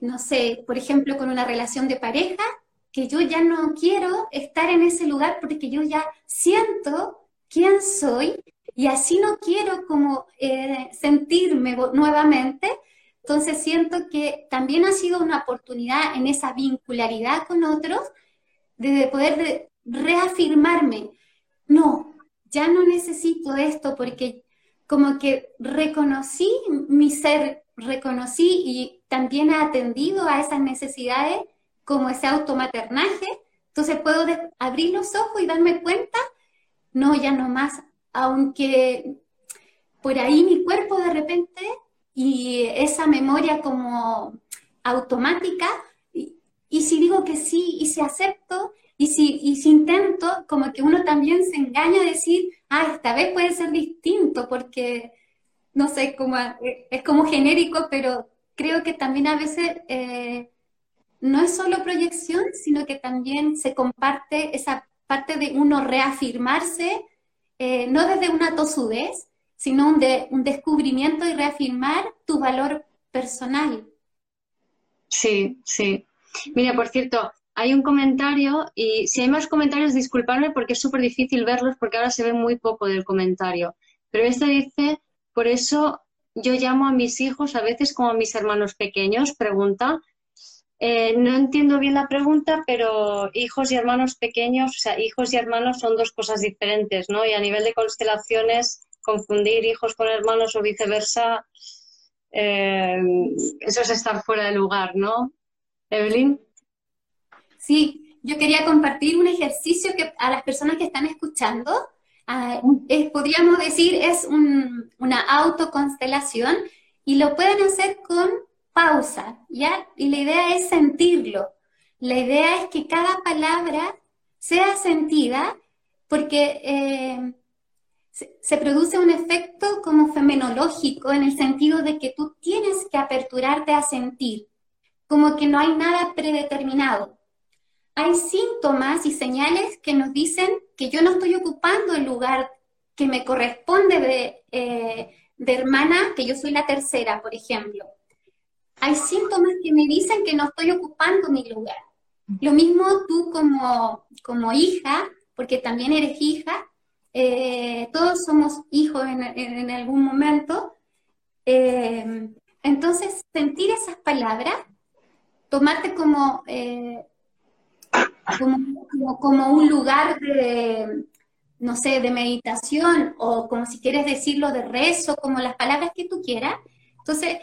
no sé, por ejemplo, con una relación de pareja, que yo ya no quiero estar en ese lugar porque yo ya siento quién soy y así no quiero como eh, sentirme nuevamente. Entonces siento que también ha sido una oportunidad en esa vincularidad con otros de poder reafirmarme. No, ya no necesito esto porque como que reconocí mi ser, reconocí y también he atendido a esas necesidades como ese automaternaje, entonces puedo abrir los ojos y darme cuenta, no, ya no más, aunque por ahí mi cuerpo de repente y esa memoria como automática, y, si digo que sí y si acepto, y si, y si intento, como que uno también se engaña a decir, ah, esta vez puede ser distinto, porque, no sé, como, eh, es como genérico, pero creo que también a veces eh, no es solo proyección, sino que también se comparte esa parte de uno reafirmarse, eh, no desde una tosudez, sino un, de, un descubrimiento y reafirmar tu valor personal. Sí, sí. Mira, por cierto, hay un comentario y si hay más comentarios, disculpadme porque es súper difícil verlos porque ahora se ve muy poco del comentario. Pero este dice, por eso yo llamo a mis hijos a veces como a mis hermanos pequeños, pregunta, Eh, no entiendo bien la pregunta, pero hijos y hermanos pequeños, o sea, hijos y hermanos son dos cosas diferentes, ¿no? Y a nivel de constelaciones, confundir hijos con hermanos o viceversa, eh, eso es estar fuera de lugar, ¿no? Evelyn. Sí, yo quería compartir un ejercicio que a las personas que están escuchando, ah, podríamos decir, es una autoconstelación y lo pueden hacer con pausa, ¿ya? Y la idea es sentirlo. La idea es que cada palabra sea sentida porque eh, se, produce un efecto como femenológico en el sentido de que tú tienes que aperturarte a sentir, como que no hay nada predeterminado. Hay síntomas y señales que nos dicen que yo no estoy ocupando el lugar que me corresponde de, eh, de hermana, que yo soy la tercera, por ejemplo hay síntomas que me dicen que no estoy ocupando mi lugar. Lo mismo tú como, como hija, porque también eres hija, eh, todos somos hijos en, algún momento. Eh, entonces, sentir esas palabras, tomarte como, eh, como, como, un lugar de, no sé, de meditación o como si quieres decirlo de rezo, como las palabras que tú quieras. Entonces,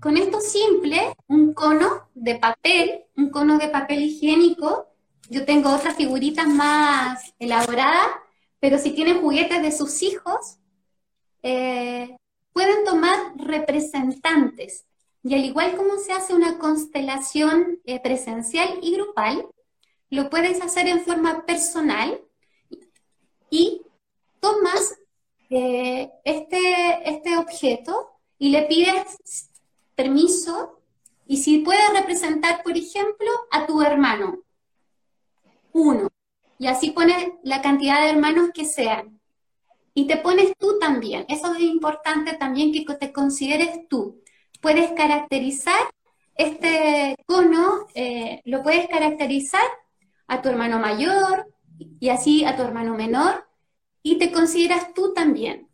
con esto simple, un cono de papel, un cono de papel higiénico, yo tengo otras figuritas más elaboradas, pero si tienen juguetes de sus hijos, eh, pueden tomar representantes. Y al igual como se hace una constelación eh, presencial y grupal, lo puedes hacer en forma personal y tomas eh, este, este objeto y le pides permiso y si puedes representar, por ejemplo, a tu hermano, uno, y así pones la cantidad de hermanos que sean. Y te pones tú también. Eso es importante también que te consideres tú. Puedes caracterizar este cono, eh, lo puedes caracterizar a tu hermano mayor y así a tu hermano menor y te consideras tú también.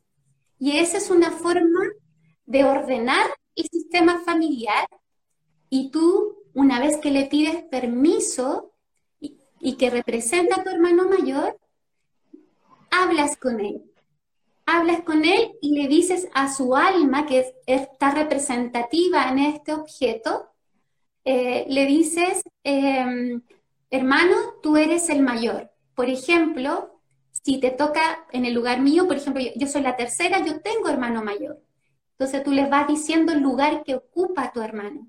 Y esa es una forma de ordenar y sistema familiar y tú, una vez que le pides permiso y, que representa a tu hermano mayor, hablas con él. Hablas con él y le dices a su alma, que está representativa en este objeto, eh, le dices, em, hermano, tú eres el mayor. Por ejemplo, si te toca en el lugar mío, por ejemplo, yo soy la tercera, yo tengo hermano mayor. Entonces tú le vas diciendo el lugar que ocupa tu hermano.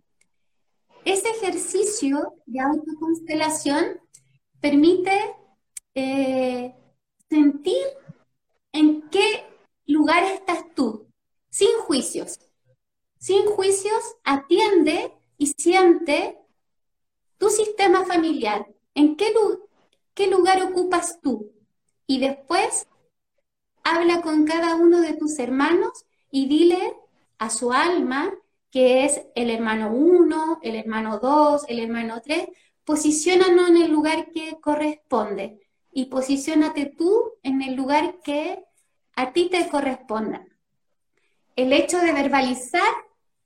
Ese ejercicio de autoconstelación permite eh, sentir en qué lugar estás tú, sin juicios. Sin juicios, atiende y siente tu sistema familiar. ¿En qué, qué lugar ocupas tú? Y después habla con cada uno de tus hermanos y dile a su alma, que es el hermano 1, el hermano 2, el hermano 3, posiciónanos en el lugar que corresponde y posiciónate tú en el lugar que a ti te corresponda. El hecho de verbalizar,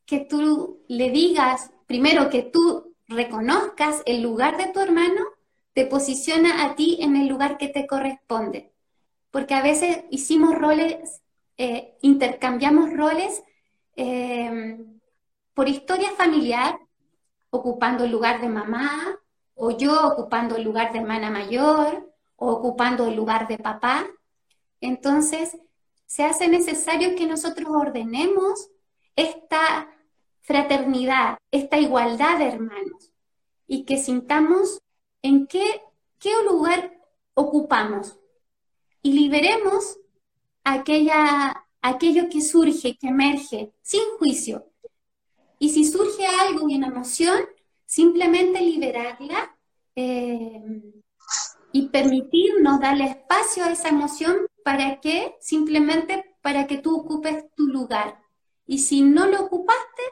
que tú le digas, primero que tú reconozcas el lugar de tu hermano, te posiciona a ti en el lugar que te corresponde. Porque a veces hicimos roles, eh, intercambiamos roles Em, por historia familiar, ocupando el lugar de mamá, o yo ocupando el lugar de hermana mayor, o ocupando el lugar de papá. Entonces, se hace necesario que nosotros ordenemos esta fraternidad, esta igualdad de hermanos, y que sintamos en qué, qué lugar ocupamos y liberemos aquella aquello que surge, que emerge, sin juicio. Y si surge algo, una emoción, simplemente liberarla eh, y permitirnos darle espacio a esa emoción para que, simplemente para que tú ocupes tu lugar. Y si no lo ocupaste,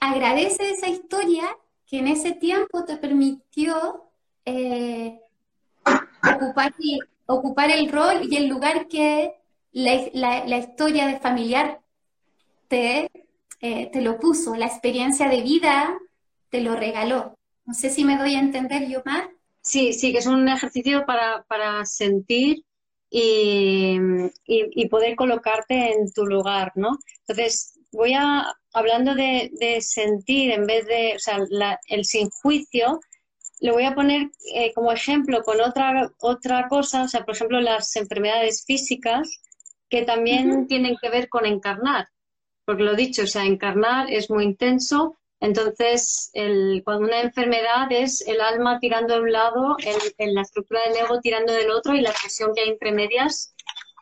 agradece esa historia que en ese tiempo te permitió eh, ocupar, ocupar el rol y el lugar que la, historia de familiar te, eh, te lo puso, la experiencia de vida te lo regaló. No sé si me doy a entender, Yomar. Sí, sí, que es un ejercicio para, para sentir y, y, poder colocarte en tu lugar, ¿no? Entonces, voy a, hablando de, de sentir en vez de, o sea, el sin juicio, lo voy a poner eh, como ejemplo con otra, otra cosa, o sea, por ejemplo, las enfermedades físicas que también tienen que ver con encarnar, porque lo dicho, o sea, encarnar es muy intenso, entonces cuando una enfermedad es el alma tirando de un lado, el, la estructura del ego tirando del otro y la presión que hay entre medias,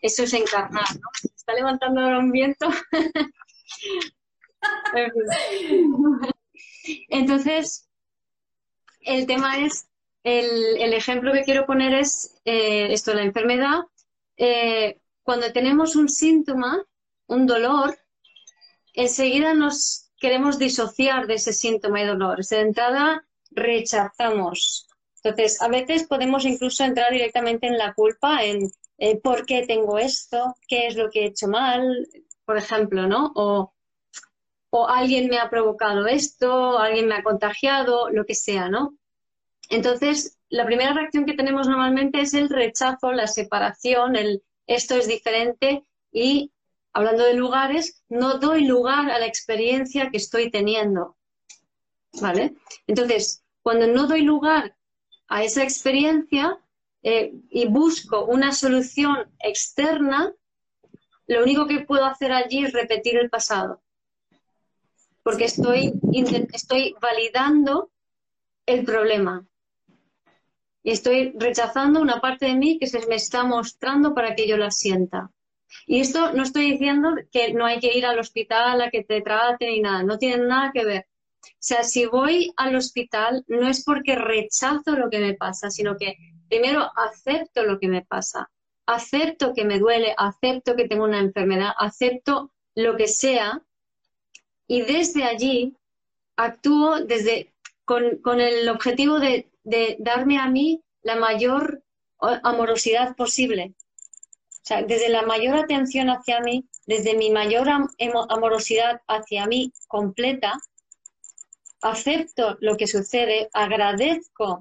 eso es encarnar, ¿no? está levantando ahora un viento. Entonces, el tema es, el, ejemplo que quiero poner es eh, esto, la enfermedad. Eh, cuando tenemos un síntoma, un dolor, enseguida nos queremos disociar de ese síntoma y dolor. De entrada rechazamos. Entonces, a veces podemos incluso entrar directamente en la culpa, en eh, por qué tengo esto, qué es lo que he hecho mal, por ejemplo, ¿no? O o alguien me ha provocado esto, alguien me ha contagiado, lo que sea, ¿no? Entonces, la primera reacción que tenemos normalmente es el rechazo, la separación, el esto es diferente y, hablando de lugares, no doy lugar a la experiencia que estoy teniendo, ¿vale? Entonces, cuando no doy lugar a esa experiencia eh, y busco una solución externa, lo único que puedo hacer allí es repetir el pasado porque estoy, estoy validando el problema. Y estoy rechazando una parte de mí que se me está mostrando para que yo la sienta. Y esto no estoy diciendo que no hay que ir al hospital a que te traten ni nada, no tiene nada que ver. O sea, si voy al hospital no es porque rechazo lo que me pasa, sino que primero acepto lo que me pasa, acepto que me duele, acepto que tengo una enfermedad, acepto lo que sea y desde allí actúo desde, con, el objetivo de, darme a mí la mayor amorosidad posible. Sea, desde la mayor atención hacia mí, desde mi mayor amorosidad hacia mí completa, acepto lo que sucede, agradezco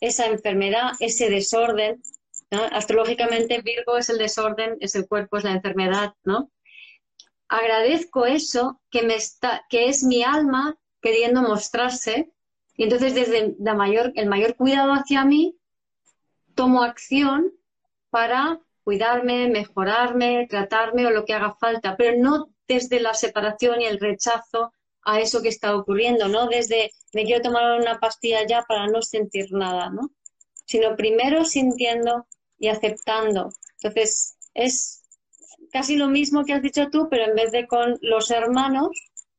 esa enfermedad, ese desorden. Astrológicamente, Virgo es el desorden, es el cuerpo, es la enfermedad, ¿no? agradezco eso que, me está, que es mi alma queriendo mostrarse y entonces desde la mayor, el mayor cuidado hacia mí tomo acción para cuidarme, mejorarme, tratarme o lo que haga falta, pero no desde la separación y el rechazo a eso que está ocurriendo, no desde me quiero tomar una pastilla ya para no sentir nada, ¿no? Sino primero sintiendo y aceptando. Entonces, es casi lo mismo que has dicho tú, pero en vez de con los hermanos,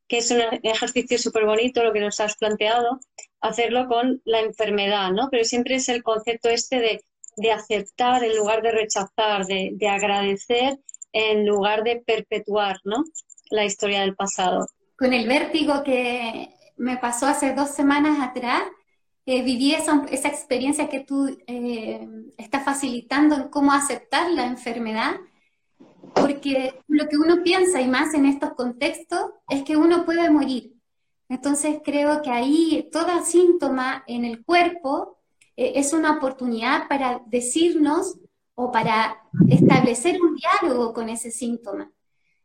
que es un ejercicio súper bonito lo que nos has planteado, hacerlo con la enfermedad, ¿no? Pero siempre es el concepto este de, aceptar en lugar de rechazar, de, agradecer en lugar de perpetuar, ¿no? La historia del pasado. Con el vértigo que me pasó hace dos semanas atrás, eh, viví esa, experiencia que tú eh, estás facilitando en cómo aceptar la enfermedad porque lo que uno piensa, y más en estos contextos, es que uno puede morir. Entonces creo que ahí todo síntoma en el cuerpo eh, es una oportunidad para decirnos o para establecer un diálogo con ese síntoma.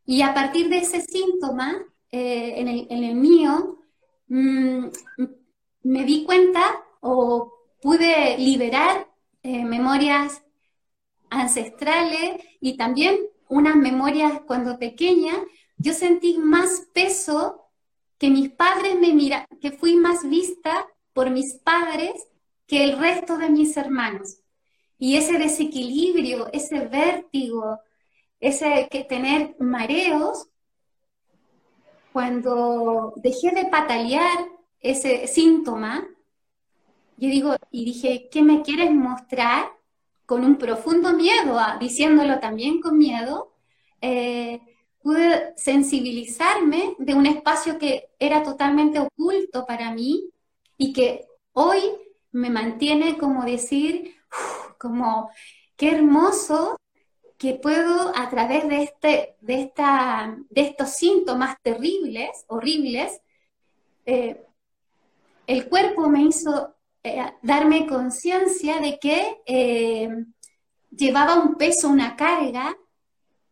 Y a partir de ese síntoma, eh, en, el, mío, mm, me di cuenta o pude liberar eh, memorias ancestrales y también unas memorias cuando pequeña, yo sentí más peso que mis padres me miran, que fui más vista por mis padres que el resto de mis hermanos. Y ese desequilibrio, ese vértigo, ese que tener mareos, cuando dejé de patalear ese síntoma, yo digo, y dije, ¿qué me quieres mostrar? con un profundo miedo, diciéndolo también con miedo, eh, pude sensibilizarme de un espacio que era totalmente oculto para mí y que hoy me mantiene como decir, como qué hermoso que puedo a través de, este, de, esta, de estos síntomas terribles, horribles, eh, el cuerpo me hizo eh, darme conciencia de que eh, llevaba un peso, una carga,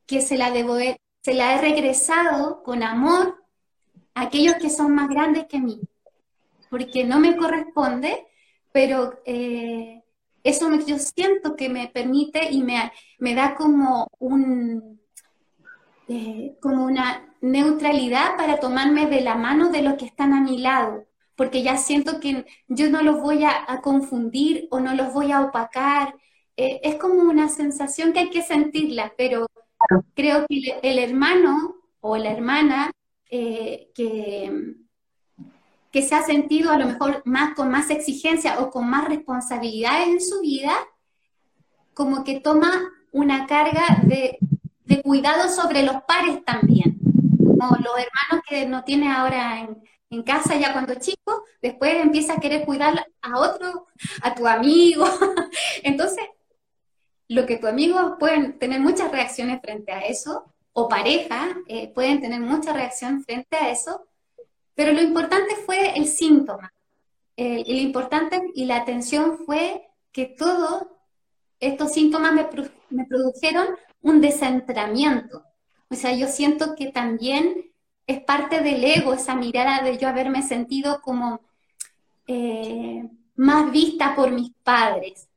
que se la, debo, se la he regresado con amor a aquellos que son más grandes que mí, porque no me corresponde, pero eh, eso yo siento que me permite y me, me da como un como una neutralidad para tomarme de la mano de los que están a mi lado, porque ya siento que yo no los voy a, confundir o no los voy a opacar. Eh, es como una sensación que hay que sentirla, pero creo que el, hermano o la hermana eh, que, que se ha sentido a lo mejor con más exigencia o con más responsabilidades en su vida, como que toma una carga de, de cuidado sobre los pares también. Como los hermanos que no tiene ahora en, en casa ya cuando chico, después empieza a querer cuidar a otro, a tu amigo. Entonces, lo que tu amigo pueden tener muchas reacciones frente a eso, o pareja eh, pueden tener mucha reacción frente a eso, pero lo importante fue el síntoma. Eh, y lo importante y la atención fue que todos estos síntomas me, produjeron un descentramiento. O sea, yo siento que también es parte del ego, esa mirada de yo haberme sentido como eh, más vista por mis padres.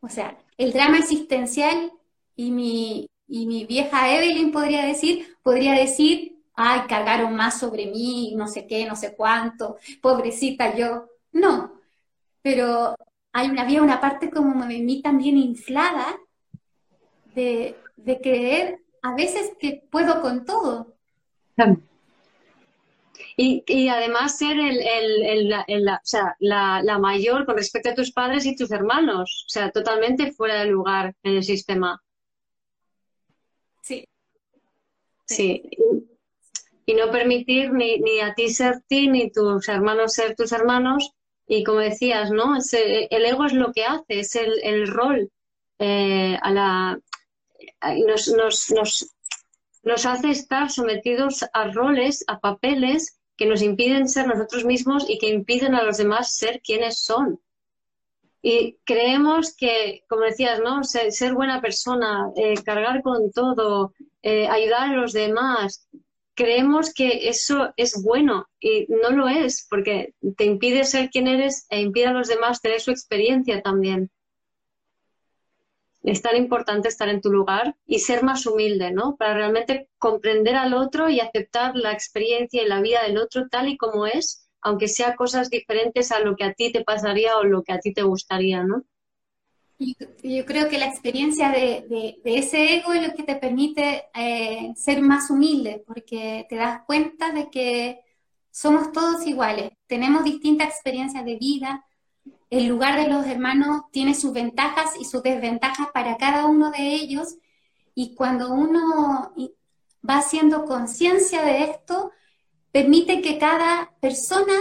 O sea, el drama existencial y mi, y mi vieja Evelyn podría decir, podría decir, ay, cargaron más sobre mí, no sé qué, no sé cuánto, pobrecita yo. No, pero hay una, había una parte como de mí también inflada de, de creer a veces que puedo con todo. Y, además ser el, la, mayor con respecto a tus padres y tus hermanos, o sea, totalmente fuera de lugar en el sistema. Sí. Sí. Y, no permitir ni, a ti ser ti, ni tus hermanos ser tus hermanos. Y como decías, ¿no? el ego es lo que hace, es el, rol eh, a la... Nos, nos, nos, nos hace estar sometidos a roles, a papeles que nos impiden ser nosotros mismos y que impiden a los demás ser quienes son. Y creemos que, como decías, ¿no? Ser, buena persona, eh, cargar con todo, eh, ayudar a los demás, creemos que eso es bueno y no lo es porque te impide ser quien eres e impide a los demás tener su experiencia también es tan importante estar en tu lugar y ser más humilde, ¿no? Para realmente comprender al otro y aceptar la experiencia y la vida del otro tal y como es, aunque sea cosas diferentes a lo que a ti te pasaría o lo que a ti te gustaría, ¿no? Yo, creo que la experiencia de, ese ego es lo que te permite eh, ser más humilde, porque te das cuenta de que somos todos iguales, tenemos distintas experiencias de vida, el lugar de los hermanos tiene sus ventajas y sus desventajas para cada uno de ellos. Y cuando uno va haciendo conciencia de esto, permite que cada persona,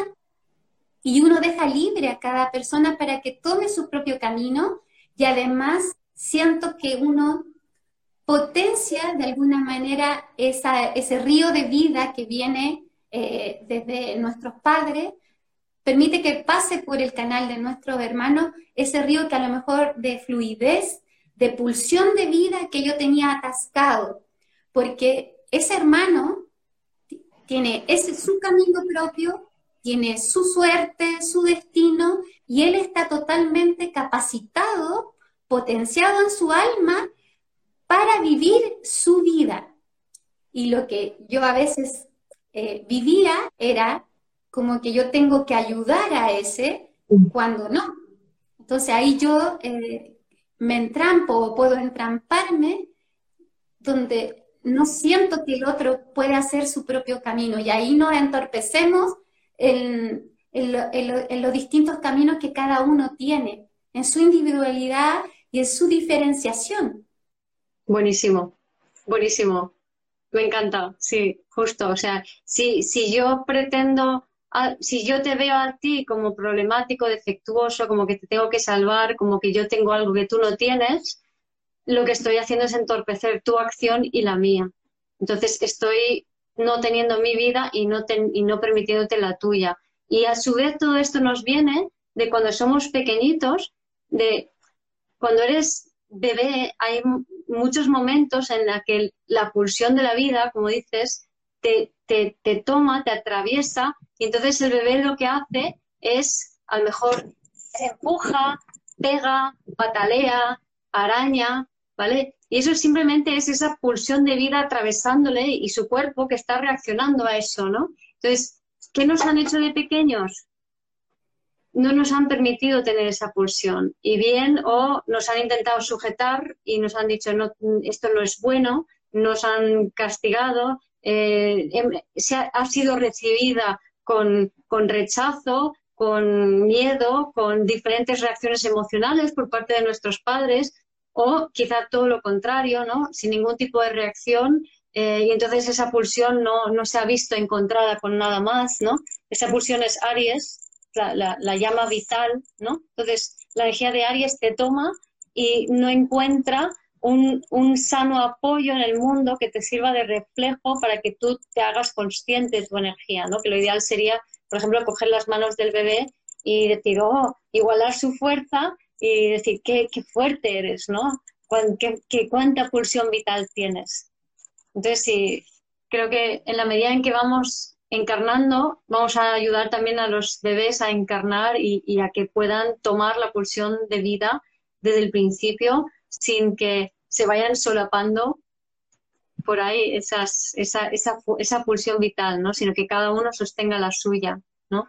y uno deja libre a cada persona para que tome su propio camino, y además siento que uno potencia de alguna manera ese río de vida que viene eh, desde nuestros padres permite que pase por el canal de nuestro hermano ese río que a lo mejor de fluidez, de pulsión de vida que yo tenía atascado, porque ese hermano tiene ese su camino propio, tiene su suerte, su destino, y él está totalmente capacitado, potenciado en su alma para vivir su vida. Y lo que yo a veces eh, vivía era como que yo tengo que ayudar a ese cuando no. Entonces ahí yo eh, me entrampo o puedo entramparme donde no siento que el otro puede hacer su propio camino y ahí nos entorpecemos en, los distintos caminos que cada uno tiene, en su individualidad y en su diferenciación. Buenísimo, buenísimo. Me encanta, sí, justo. O sea, si, si yo pretendo si yo te veo a ti como problemático, defectuoso, como que te tengo que salvar, como que yo tengo algo que tú no tienes, lo que estoy haciendo es entorpecer tu acción y la mía. Entonces estoy no teniendo mi vida y no, y no permitiéndote la tuya. Y a su vez todo esto nos viene de cuando somos pequeñitos, de cuando eres bebé, hay muchos momentos en los que la pulsión de la vida, como dices, te, te, te toma, te atraviesa, y entonces el bebé lo que hace es, a lo mejor, empuja, pega, patalea, araña, ¿vale? Y eso simplemente es esa pulsión de vida atravesándole y su cuerpo que está reaccionando a eso, ¿no? Entonces, ¿qué nos han hecho de pequeños? No nos han permitido tener esa pulsión. Y bien, o nos han intentado sujetar y nos han dicho, no, esto no es bueno, nos han castigado, eh, em, se ha, sido recibida con, con rechazo, con miedo, con diferentes reacciones emocionales por parte de nuestros padres, o quizá todo lo contrario, ¿no? Sin ningún tipo de reacción eh, y entonces esa pulsión no, no, se ha visto encontrada con nada más, ¿no? Esa pulsión es Aries, la, la, llama vital, ¿no? Entonces la energía de Aries te toma y no encuentra un, un, sano apoyo en el mundo que te sirva de reflejo para que tú te hagas consciente de tu energía, ¿no? Que lo ideal sería, por ejemplo, coger las manos del bebé y decir, oh, igualar su fuerza y decir, qué, qué fuerte eres, ¿no? ¿Qué, qué, ¿Cuánta pulsión vital tienes? Entonces, sí, creo que en la medida en que vamos encarnando, vamos a ayudar también a los bebés a encarnar y, a que puedan tomar la pulsión de vida desde el principio sin que se vayan solapando por ahí esas, esa, esa, esa pulsión vital, ¿no? Sino que cada uno sostenga la suya, ¿no?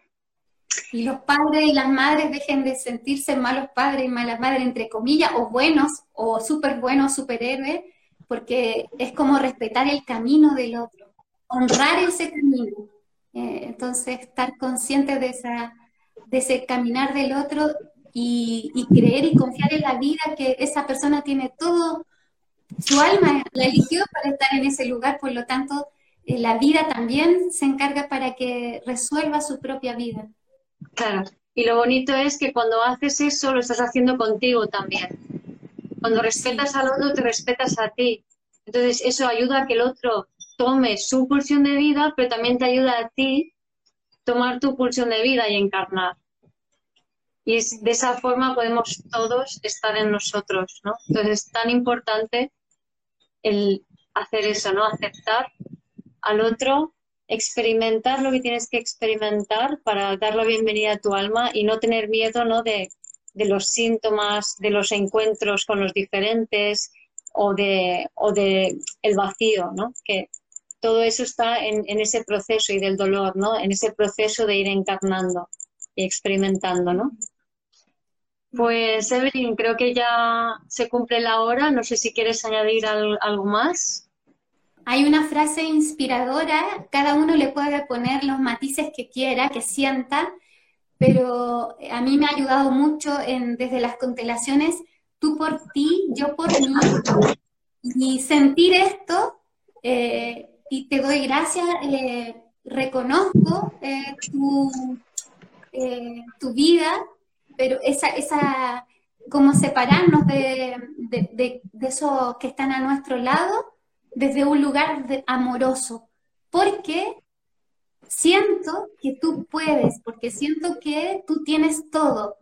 Y los padres y las madres dejen de sentirse malos padres y malas madres, entre comillas, o buenos, o súper buenos superhéroes, porque es como respetar el camino del otro, honrar ese camino. Eh, entonces, estar consciente de, ese caminar del otro y, creer y confiar en la vida que esa persona tiene todo, su alma la eligió para estar en ese lugar, por lo tanto, eh, la vida también se encarga para que resuelva su propia vida. Y lo bonito es que cuando haces eso lo estás haciendo contigo también. Cuando respetas al otro, te respetas a ti. Entonces, eso ayuda a que el otro tome su pulsión de vida, pero también te ayuda a ti tomar tu pulsión de vida y encarnar. Y de esa forma podemos todos estar en nosotros, ¿no? Entonces es tan importante el hacer eso, ¿no? Aceptar al otro, experimentar lo que tienes que experimentar para dar la bienvenida a tu alma y no tener miedo, ¿no? De, de los síntomas, de los encuentros con los diferentes o de, o de el vacío, ¿no? Que todo eso está en, en, ese proceso y del dolor, ¿no? En ese proceso de ir encarnando y experimentando, ¿no? Pues Evelyn, creo que ya se cumple la hora. No sé si quieres añadir algo más. Hay una frase inspiradora, cada uno le puede poner los matices que quiera, que sienta, pero a mí me ha ayudado mucho en, desde las constelaciones, tú por ti, yo por mí, y sentir esto, eh, y te doy gracias, eh, reconozco eh, tu, tu, vida, pero esa, esa como separarnos de, de, de, esos que están a nuestro lado desde un lugar amoroso, porque siento que tú puedes, porque siento que tú tienes todo.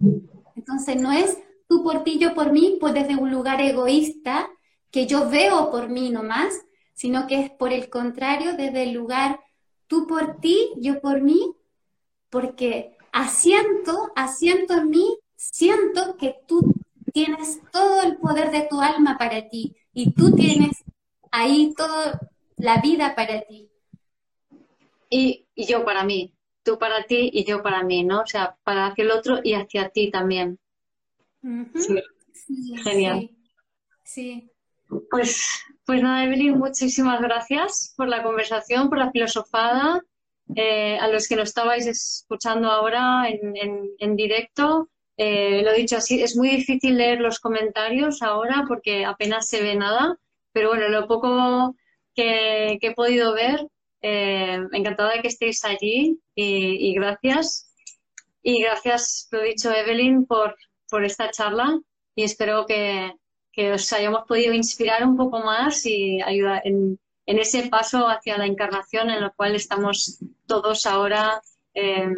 Entonces no es tú por ti, yo por mí, pues desde un lugar egoísta que yo veo por mí nomás, sino que es por el contrario, desde el lugar tú por ti, yo por mí, porque asiento, asiento en mí, siento que tú tienes todo el poder de tu alma para ti y tú tienes ahí toda la vida para ti y, yo para mí, tú para ti y yo para mí, ¿no? O sea, para hacia el otro y hacia ti también. Genial. Sí. Pues, pues nada, Evelyn, muchísimas gracias por la conversación, por la filosofada. Eh, a los que nos estabais escuchando ahora en, en, directo, eh, lo he dicho así, es muy difícil leer los comentarios ahora porque apenas se ve nada, pero bueno, lo poco que he podido ver, eh, encantada de que estéis allí y, gracias. Y gracias, lo dicho, Evelyn, por, esta charla y espero que, os hayamos podido inspirar un poco más y ayudar en, ese paso hacia la encarnación en el cual estamos todos ahora em,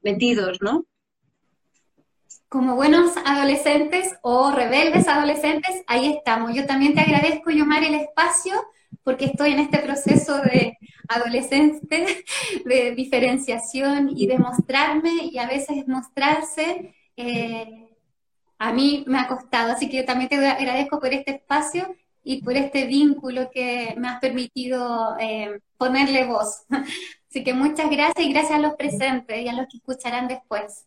metidos, ¿no? Como buenos adolescentes o rebeldes adolescentes, ahí estamos. Yo también te agradezco, Yomar, el espacio, porque estoy en este proceso de adolescente, de diferenciación y de mostrarme, y a veces mostrarse. Eh, a mí me ha costado, así que yo también te agradezco por este espacio y por este vínculo que me has permitido eh, ponerle voz. Así que muchas gracias y gracias a los presentes y a los que escucharán después.